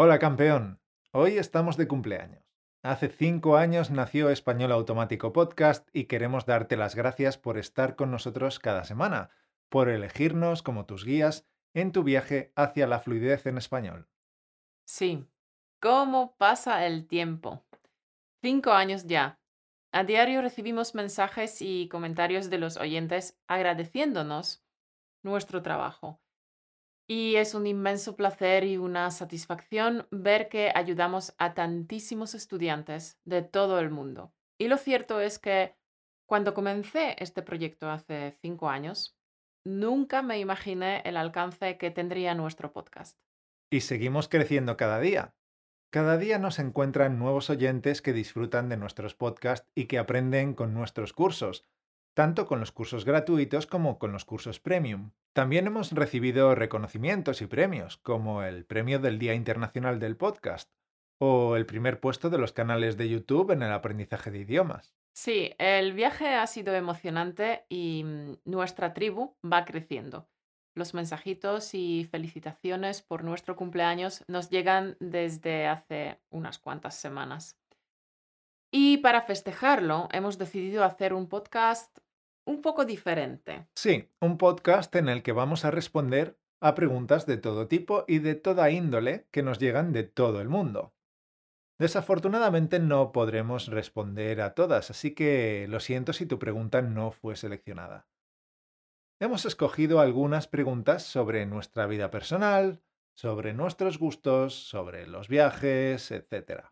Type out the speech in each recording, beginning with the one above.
Hola campeón, hoy estamos de cumpleaños. Hace cinco años nació Español Automático Podcast y queremos darte las gracias por estar con nosotros cada semana, por elegirnos como tus guías en tu viaje hacia la fluidez en español. Sí, ¿cómo pasa el tiempo? Cinco años ya. A diario recibimos mensajes y comentarios de los oyentes agradeciéndonos nuestro trabajo. Y es un inmenso placer y una satisfacción ver que ayudamos a tantísimos estudiantes de todo el mundo. Y lo cierto es que cuando comencé este proyecto hace cinco años, nunca me imaginé el alcance que tendría nuestro podcast. Y seguimos creciendo cada día. Cada día nos encuentran nuevos oyentes que disfrutan de nuestros podcasts y que aprenden con nuestros cursos, tanto con los cursos gratuitos como con los cursos premium. También hemos recibido reconocimientos y premios, como el Premio del Día Internacional del Podcast o el primer puesto de los canales de YouTube en el aprendizaje de idiomas. Sí, el viaje ha sido emocionante y mm, nuestra tribu va creciendo. Los mensajitos y felicitaciones por nuestro cumpleaños nos llegan desde hace unas cuantas semanas. Y para festejarlo, hemos decidido hacer un podcast un poco diferente. Sí, un podcast en el que vamos a responder a preguntas de todo tipo y de toda índole que nos llegan de todo el mundo. Desafortunadamente no podremos responder a todas, así que lo siento si tu pregunta no fue seleccionada. Hemos escogido algunas preguntas sobre nuestra vida personal, sobre nuestros gustos, sobre los viajes, etc.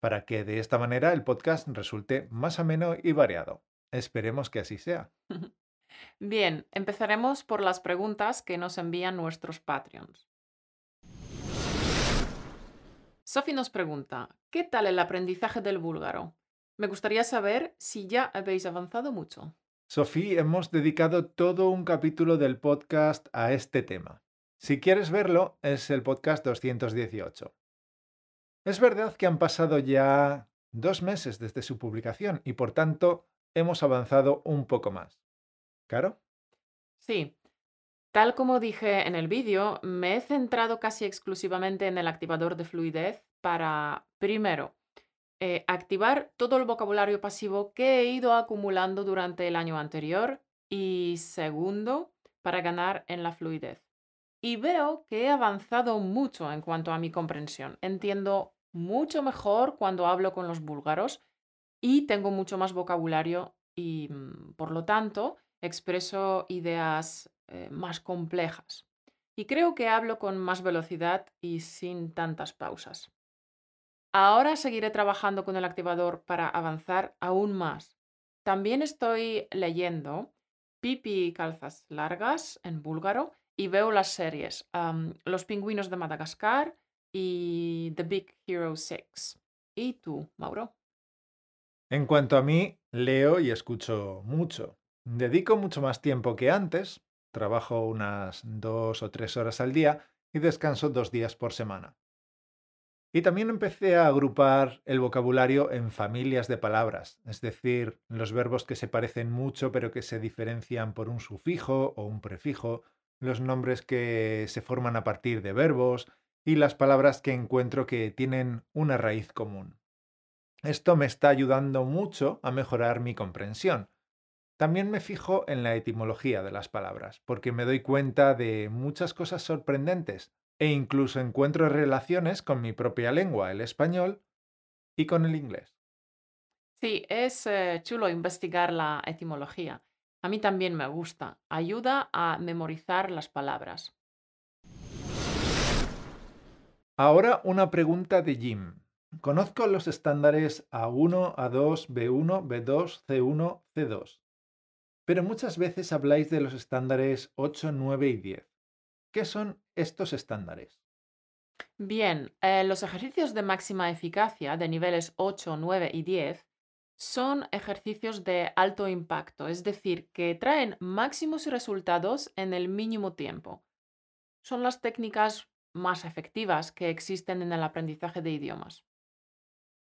Para que de esta manera el podcast resulte más ameno y variado. Esperemos que así sea. Bien, empezaremos por las preguntas que nos envían nuestros Patreons. Sophie nos pregunta, ¿qué tal el aprendizaje del búlgaro? Me gustaría saber si ya habéis avanzado mucho. Sofía, hemos dedicado todo un capítulo del podcast a este tema. Si quieres verlo, es el podcast 218. Es verdad que han pasado ya dos meses desde su publicación y por tanto hemos avanzado un poco más. ¿Caro? Sí. Tal como dije en el vídeo, me he centrado casi exclusivamente en el activador de fluidez para, primero, eh, activar todo el vocabulario pasivo que he ido acumulando durante el año anterior y, segundo, para ganar en la fluidez. Y veo que he avanzado mucho en cuanto a mi comprensión. Entiendo mucho mejor cuando hablo con los búlgaros y tengo mucho más vocabulario y, mm, por lo tanto, expreso ideas eh, más complejas. Y creo que hablo con más velocidad y sin tantas pausas. Ahora seguiré trabajando con el activador para avanzar aún más. También estoy leyendo Pipi y calzas largas en búlgaro y veo las series Los pingüinos de Madagascar y The Big Hero 6. ¿Y tú, Mauro? En cuanto a mí, leo y escucho mucho. Dedico mucho más tiempo que antes, trabajo unas dos o tres horas al día y descanso dos días por semana. Y también empecé a agrupar el vocabulario en familias de palabras, es decir, los verbos que se parecen mucho pero que se diferencian por un sufijo o un prefijo, los nombres que se forman a partir de verbos y las palabras que encuentro que tienen una raíz común. Esto me está ayudando mucho a mejorar mi comprensión. También me fijo en la etimología de las palabras, porque me doy cuenta de muchas cosas sorprendentes e incluso encuentro relaciones con mi propia lengua, el español, y con el inglés. Sí, es eh, chulo investigar la etimología. A mí también me gusta. Ayuda a memorizar las palabras. Ahora una pregunta de Jim. Conozco los estándares A1, A2, B1, B2, C1, C2. Pero muchas veces habláis de los estándares 8, 9 y 10. ¿Qué son estos estándares? Bien, eh, los ejercicios de máxima eficacia de niveles 8, 9 y 10 son ejercicios de alto impacto, es decir, que traen máximos resultados en el mínimo tiempo. Son las técnicas más efectivas que existen en el aprendizaje de idiomas.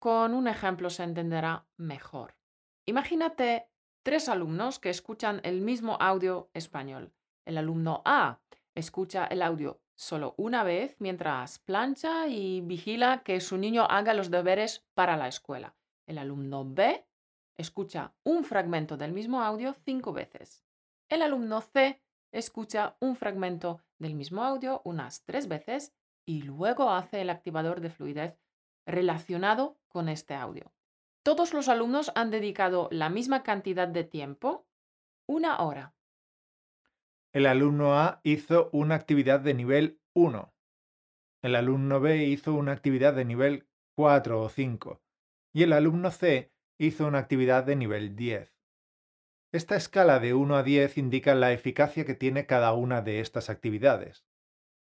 Con un ejemplo se entenderá mejor. Imagínate tres alumnos que escuchan el mismo audio español. El alumno A escucha el audio solo una vez mientras plancha y vigila que su niño haga los deberes para la escuela. El alumno B escucha un fragmento del mismo audio cinco veces. El alumno C escucha un fragmento del mismo audio unas tres veces y luego hace el activador de fluidez relacionado con este audio. Todos los alumnos han dedicado la misma cantidad de tiempo, una hora. El alumno A hizo una actividad de nivel 1. El alumno B hizo una actividad de nivel 4 o 5. Y el alumno C hizo una actividad de nivel 10. Esta escala de 1 a 10 indica la eficacia que tiene cada una de estas actividades.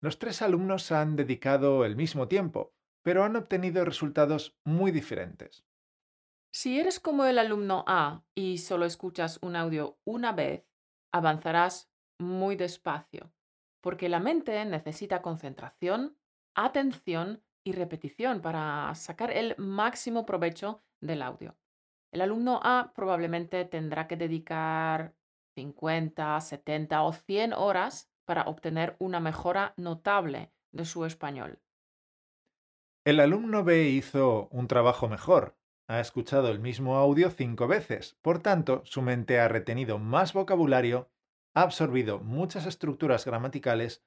Los tres alumnos han dedicado el mismo tiempo, pero han obtenido resultados muy diferentes. Si eres como el alumno A y solo escuchas un audio una vez, avanzarás muy despacio, porque la mente necesita concentración, atención y repetición para sacar el máximo provecho del audio. El alumno A probablemente tendrá que dedicar 50, 70 o 100 horas para obtener una mejora notable de su español. El alumno B hizo un trabajo mejor. Ha escuchado el mismo audio cinco veces, por tanto, su mente ha retenido más vocabulario, ha absorbido muchas estructuras gramaticales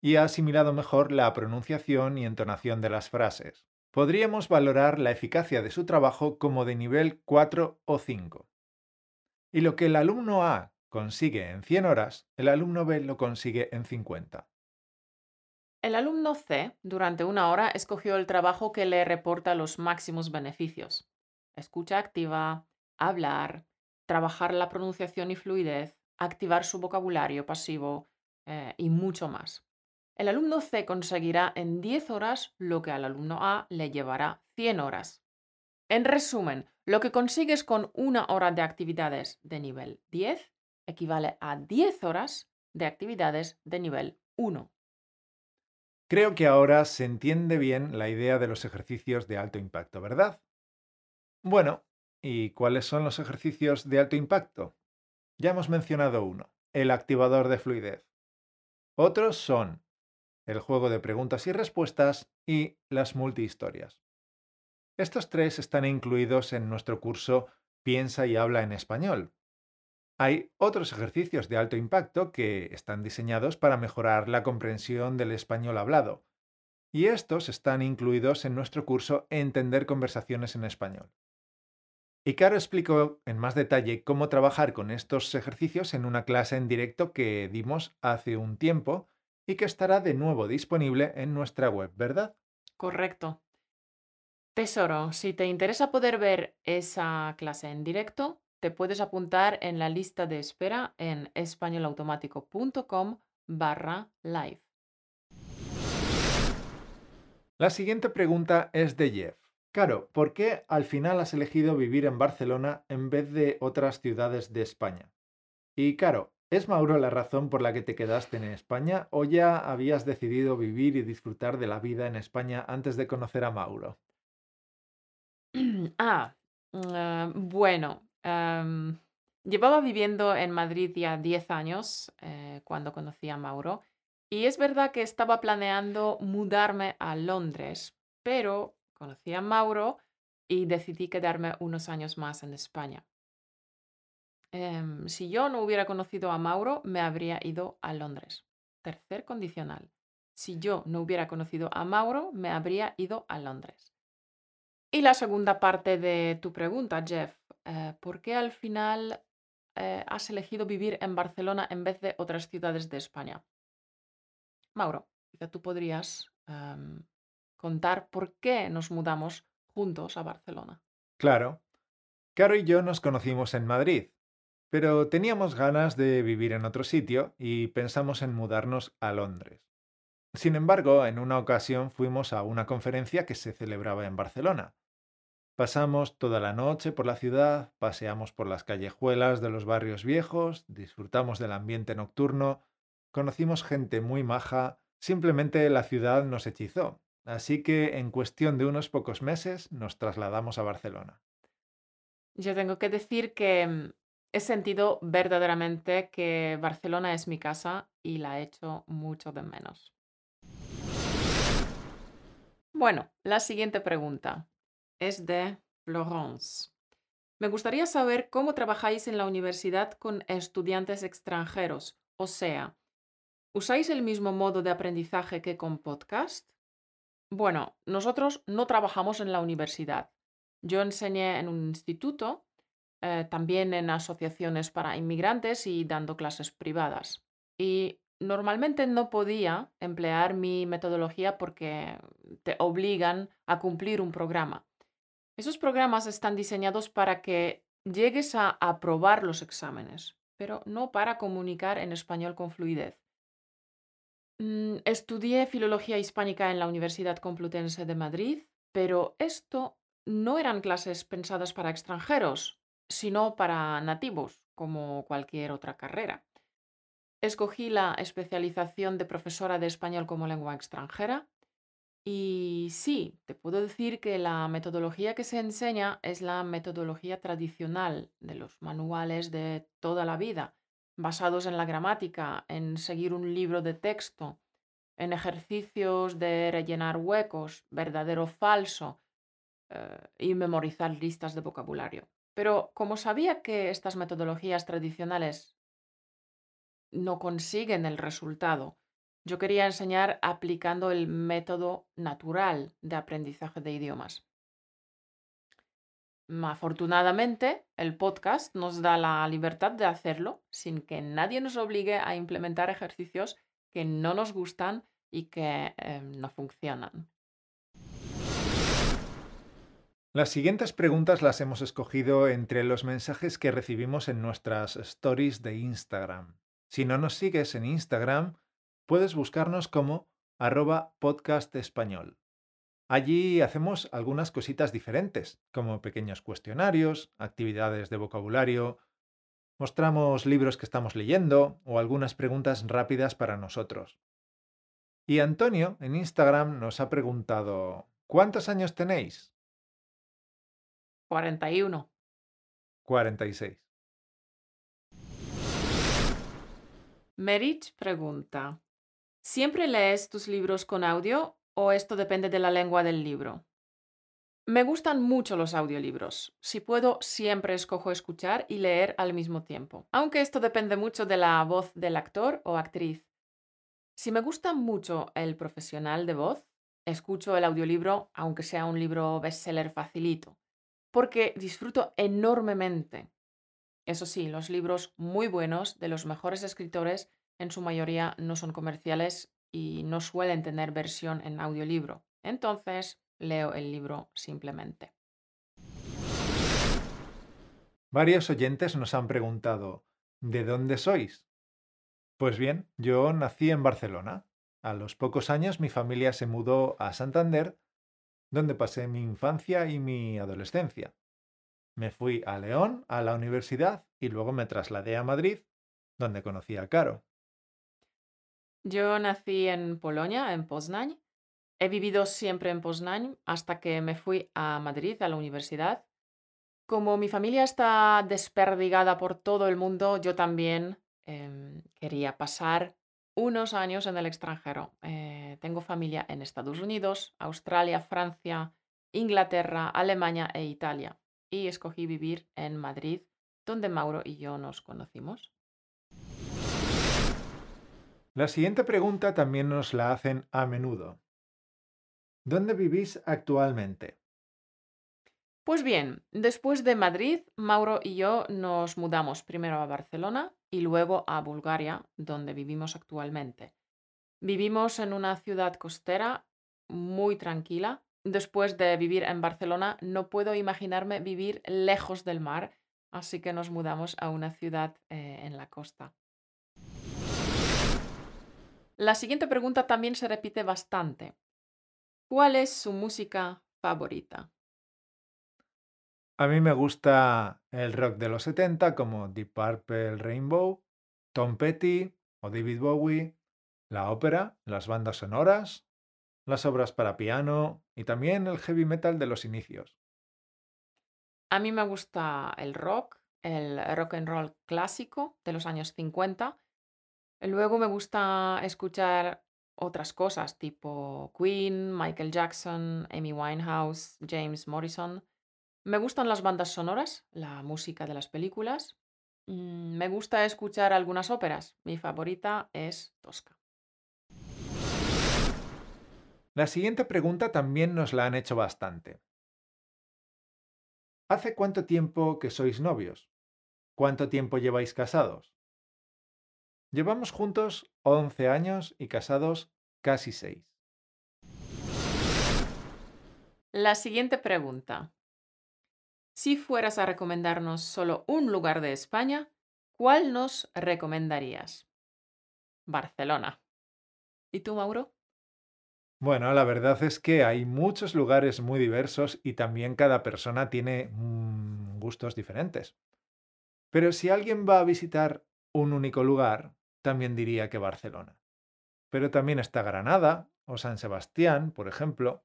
y ha asimilado mejor la pronunciación y entonación de las frases. Podríamos valorar la eficacia de su trabajo como de nivel 4 o 5. Y lo que el alumno A consigue en 100 horas, el alumno B lo consigue en 50. El alumno C, durante una hora, escogió el trabajo que le reporta los máximos beneficios. Escucha activa, hablar, trabajar la pronunciación y fluidez, activar su vocabulario pasivo eh, y mucho más. El alumno C conseguirá en 10 horas lo que al alumno A le llevará 100 horas. En resumen, lo que consigues con una hora de actividades de nivel 10 equivale a 10 horas de actividades de nivel 1. Creo que ahora se entiende bien la idea de los ejercicios de alto impacto, ¿verdad? Bueno, ¿y cuáles son los ejercicios de alto impacto? Ya hemos mencionado uno, el activador de fluidez. Otros son el juego de preguntas y respuestas y las multihistorias. Estos tres están incluidos en nuestro curso Piensa y habla en español, hay otros ejercicios de alto impacto que están diseñados para mejorar la comprensión del español hablado, y estos están incluidos en nuestro curso Entender conversaciones en español. Y Caro explicó en más detalle cómo trabajar con estos ejercicios en una clase en directo que dimos hace un tiempo y que estará de nuevo disponible en nuestra web, ¿verdad? Correcto. Tesoro, si te interesa poder ver esa clase en directo, te puedes apuntar en la lista de espera en españolautomático.com barra live. La siguiente pregunta es de Jeff. Caro, ¿por qué al final has elegido vivir en Barcelona en vez de otras ciudades de España? Y Caro, ¿es Mauro la razón por la que te quedaste en España o ya habías decidido vivir y disfrutar de la vida en España antes de conocer a Mauro? ah, mm, bueno, llevaba viviendo en Madrid ya 10 años eh, cuando conocí a Mauro y es verdad que estaba planeando mudarme a Londres, pero conocí a Mauro y decidí quedarme unos años más en España. Em, si yo no hubiera conocido a Mauro, me habría ido a Londres. Tercer condicional. Si yo no hubiera conocido a Mauro, me habría ido a Londres. Y la segunda parte de tu pregunta, Jeff, eh, ¿por qué al final eh, has elegido vivir en Barcelona en vez de otras ciudades de España? Mauro, tú podrías em, contar por qué nos mudamos juntos a Barcelona. Claro. Caro y yo nos conocimos en Madrid, pero teníamos ganas de vivir en otro sitio y pensamos en mudarnos a Londres. Sin embargo, en una ocasión fuimos a una conferencia que se celebraba en Barcelona Pasamos toda la noche por la ciudad, paseamos por las callejuelas de los barrios viejos, disfrutamos del ambiente nocturno, conocimos gente muy maja, simplemente la ciudad nos hechizó. Así que en cuestión de unos pocos meses nos trasladamos a Barcelona. Yo tengo que decir que mm, he sentido verdaderamente que Barcelona es mi casa y la he hecho mucho de menos. Bueno, la siguiente pregunta es de Florence. Me gustaría saber cómo trabajáis en la universidad con estudiantes extranjeros, o sea, ¿usáis el mismo modo de aprendizaje que con podcast? Bueno, nosotros no trabajamos en la universidad. Yo enseñé en un instituto, eh, también en asociaciones para inmigrantes y dando clases privadas. Y normalmente no podía emplear mi metodología porque te obligan a cumplir un programa. Esos programas están diseñados para que llegues a aprobar los exámenes, pero no para comunicar en español con fluidez. Mm, estudié filología hispánica en la Universidad Complutense de Madrid, pero esto no eran clases pensadas para extranjeros, sino para nativos, como cualquier otra carrera. Escogí la especialización de profesora de español como lengua extranjera y sí, te puedo decir que la metodología que se enseña es la metodología tradicional de los manuales de toda la vida, basados en la gramática, en seguir un libro de texto, en ejercicios de rellenar huecos, verdadero o falso, eh, y memorizar listas de vocabulario. Pero como sabía que estas metodologías tradicionales no consiguen el resultado yo quería enseñar aplicando el método natural de aprendizaje de idiomas. Afortunadamente, el podcast nos da la libertad de hacerlo sin que nadie nos obligue a implementar ejercicios que no nos gustan y que em, no funcionan. Las siguientes preguntas las hemos escogido entre los mensajes que recibimos en nuestras stories de Instagram. Si no nos sigues en Instagram, puedes buscarnos como arroba podcast español. Allí hacemos algunas cositas diferentes, como pequeños cuestionarios, actividades de vocabulario, mostramos libros que estamos leyendo o algunas preguntas rápidas para nosotros. Y Antonio en Instagram nos ha preguntado, ¿cuántos años tenéis? 41. 46. Merich pregunta, ¿Siempre lees tus libros con audio o esto depende de la lengua del libro? Me gustan mucho los audiolibros. Si puedo, siempre escojo escuchar y leer al mismo tiempo, aunque esto depende mucho de la voz del actor o actriz. Si me gusta mucho el profesional de voz, escucho el audiolibro aunque sea un libro bestseller facilito, porque disfruto enormemente. Eso sí, los libros muy buenos de los mejores escritores en su mayoría no son comerciales y no suelen tener versión en audiolibro. Entonces leo el libro simplemente. Varios oyentes nos han preguntado, ¿de dónde sois? Pues bien, yo nací en Barcelona. A los pocos años mi familia se mudó a Santander, donde pasé mi infancia y mi adolescencia. Me fui a León, a la universidad, y luego me trasladé a Madrid, donde conocí a Caro. Yo nací en Polonia, en Poznań. He vivido siempre en Poznań hasta que me fui a Madrid, a la universidad. Como mi familia está desperdigada por todo el mundo, yo también em, quería pasar unos años en el extranjero. Eh, tengo familia en Estados Unidos, Australia, Francia, Inglaterra, Alemania e Italia. Y escogí vivir en Madrid, donde Mauro y yo nos conocimos. La siguiente pregunta también nos la hacen a menudo. ¿Dónde vivís actualmente? Pues bien, después de Madrid, Mauro y yo nos mudamos primero a Barcelona y luego a Bulgaria, donde vivimos actualmente. Vivimos en una ciudad costera muy tranquila. Después de vivir en Barcelona, no puedo imaginarme vivir lejos del mar, así que nos mudamos a una ciudad eh, en la costa. La siguiente pregunta también se repite bastante. ¿Cuál es su música favorita? A mí me gusta el rock de los 70 como Deep Purple Rainbow, Tom Petty o David Bowie, la ópera, las bandas sonoras, las obras para piano y también el heavy metal de los inicios. A mí me gusta el rock, el rock and roll clásico de los años 50 Luego me gusta escuchar otras cosas tipo Queen, Michael Jackson, Amy Winehouse, James Morrison. Me gustan las bandas sonoras, la música de las películas. Mm, me gusta escuchar algunas óperas. Mi favorita es Tosca. La siguiente pregunta también nos la han hecho bastante. ¿Hace cuánto tiempo que sois novios? ¿Cuánto tiempo lleváis casados? Llevamos juntos 11 años y casados casi 6. La siguiente pregunta. Si fueras a recomendarnos solo un lugar de España, ¿cuál nos recomendarías? Barcelona. ¿Y tú, Mauro? Bueno, la verdad es que hay muchos lugares muy diversos y también cada persona tiene mm, gustos diferentes. Pero si alguien va a visitar un único lugar, también diría que Barcelona. Pero también está Granada o San Sebastián, por ejemplo.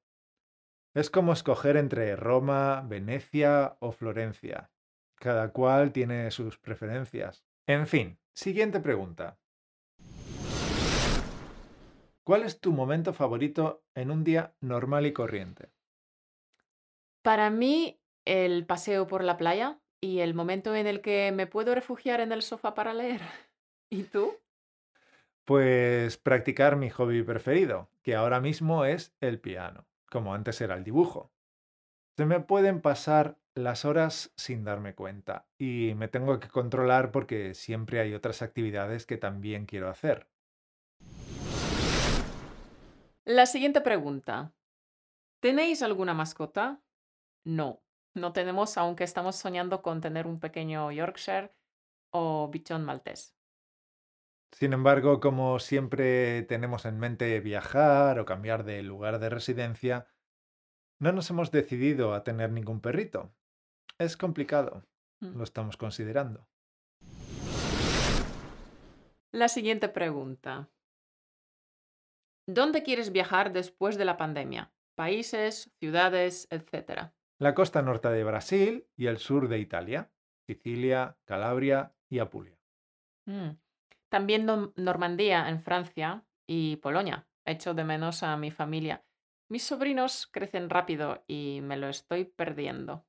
Es como escoger entre Roma, Venecia o Florencia. Cada cual tiene sus preferencias. En fin, siguiente pregunta. ¿Cuál es tu momento favorito en un día normal y corriente? Para mí, el paseo por la playa y el momento en el que me puedo refugiar en el sofá para leer. ¿Y tú? Pues practicar mi hobby preferido, que ahora mismo es el piano, como antes era el dibujo. Se me pueden pasar las horas sin darme cuenta y me tengo que controlar porque siempre hay otras actividades que también quiero hacer. La siguiente pregunta. ¿Tenéis alguna mascota? No, no tenemos, aunque estamos soñando con tener un pequeño Yorkshire o bichón maltés. Sin embargo, como siempre tenemos en mente viajar o cambiar de lugar de residencia, no nos hemos decidido a tener ningún perrito. Es complicado. Mm. Lo estamos considerando. La siguiente pregunta. ¿Dónde quieres viajar después de la pandemia? Países, ciudades, etcétera. La costa norte de Brasil y el sur de Italia, Sicilia, Calabria y Apulia. Mm. También Normandía en Francia y Polonia. Echo de menos a mi familia. Mis sobrinos crecen rápido y me lo estoy perdiendo.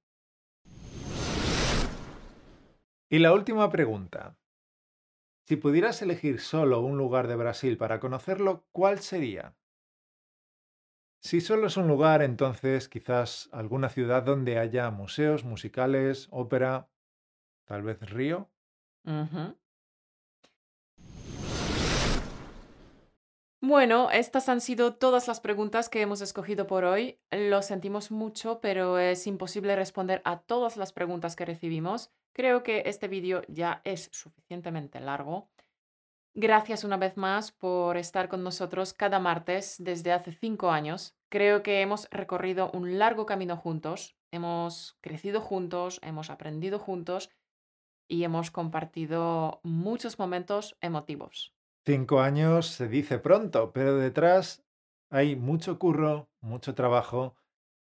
Y la última pregunta. Si pudieras elegir solo un lugar de Brasil para conocerlo, ¿cuál sería? Si solo es un lugar, entonces quizás alguna ciudad donde haya museos, musicales, ópera, tal vez Río. Bueno, estas han sido todas las preguntas que hemos escogido por hoy. Lo sentimos mucho, pero es imposible responder a todas las preguntas que recibimos. Creo que este vídeo ya es suficientemente largo. Gracias una vez más por estar con nosotros cada martes desde hace cinco años. Creo que hemos recorrido un largo camino juntos, hemos crecido juntos, hemos aprendido juntos y hemos compartido muchos momentos emotivos. Cinco años se dice pronto, pero detrás hay mucho curro, mucho trabajo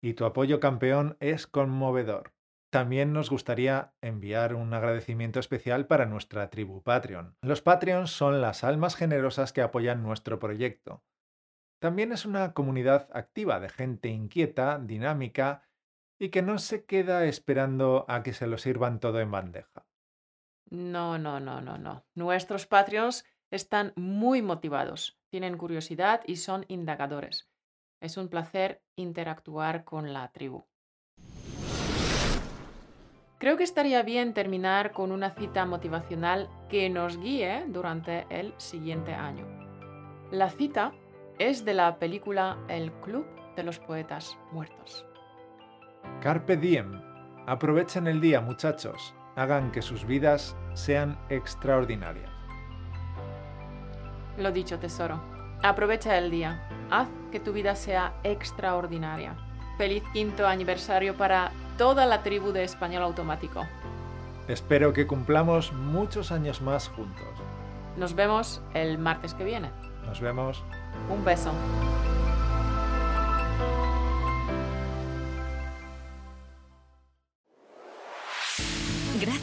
y tu apoyo campeón es conmovedor. También nos gustaría enviar un agradecimiento especial para nuestra tribu Patreon. Los Patreons son las almas generosas que apoyan nuestro proyecto. También es una comunidad activa de gente inquieta, dinámica y que no se queda esperando a que se lo sirvan todo en bandeja. No, no, no, no, no. Nuestros Patreons están muy motivados, tienen curiosidad y son indagadores. Es un placer interactuar con la tribu. Creo que estaría bien terminar con una cita motivacional que nos guíe durante el siguiente año. La cita es de la película El Club de los Poetas Muertos. Carpe diem. Aprovechen el día, muchachos. Hagan que sus vidas sean extraordinarias. Lo dicho, tesoro. Aprovecha el día. Haz que tu vida sea extraordinaria. Feliz quinto aniversario para toda la tribu de Español Automático. Espero que cumplamos muchos años más juntos. Nos vemos el martes que viene. Nos vemos. Un beso.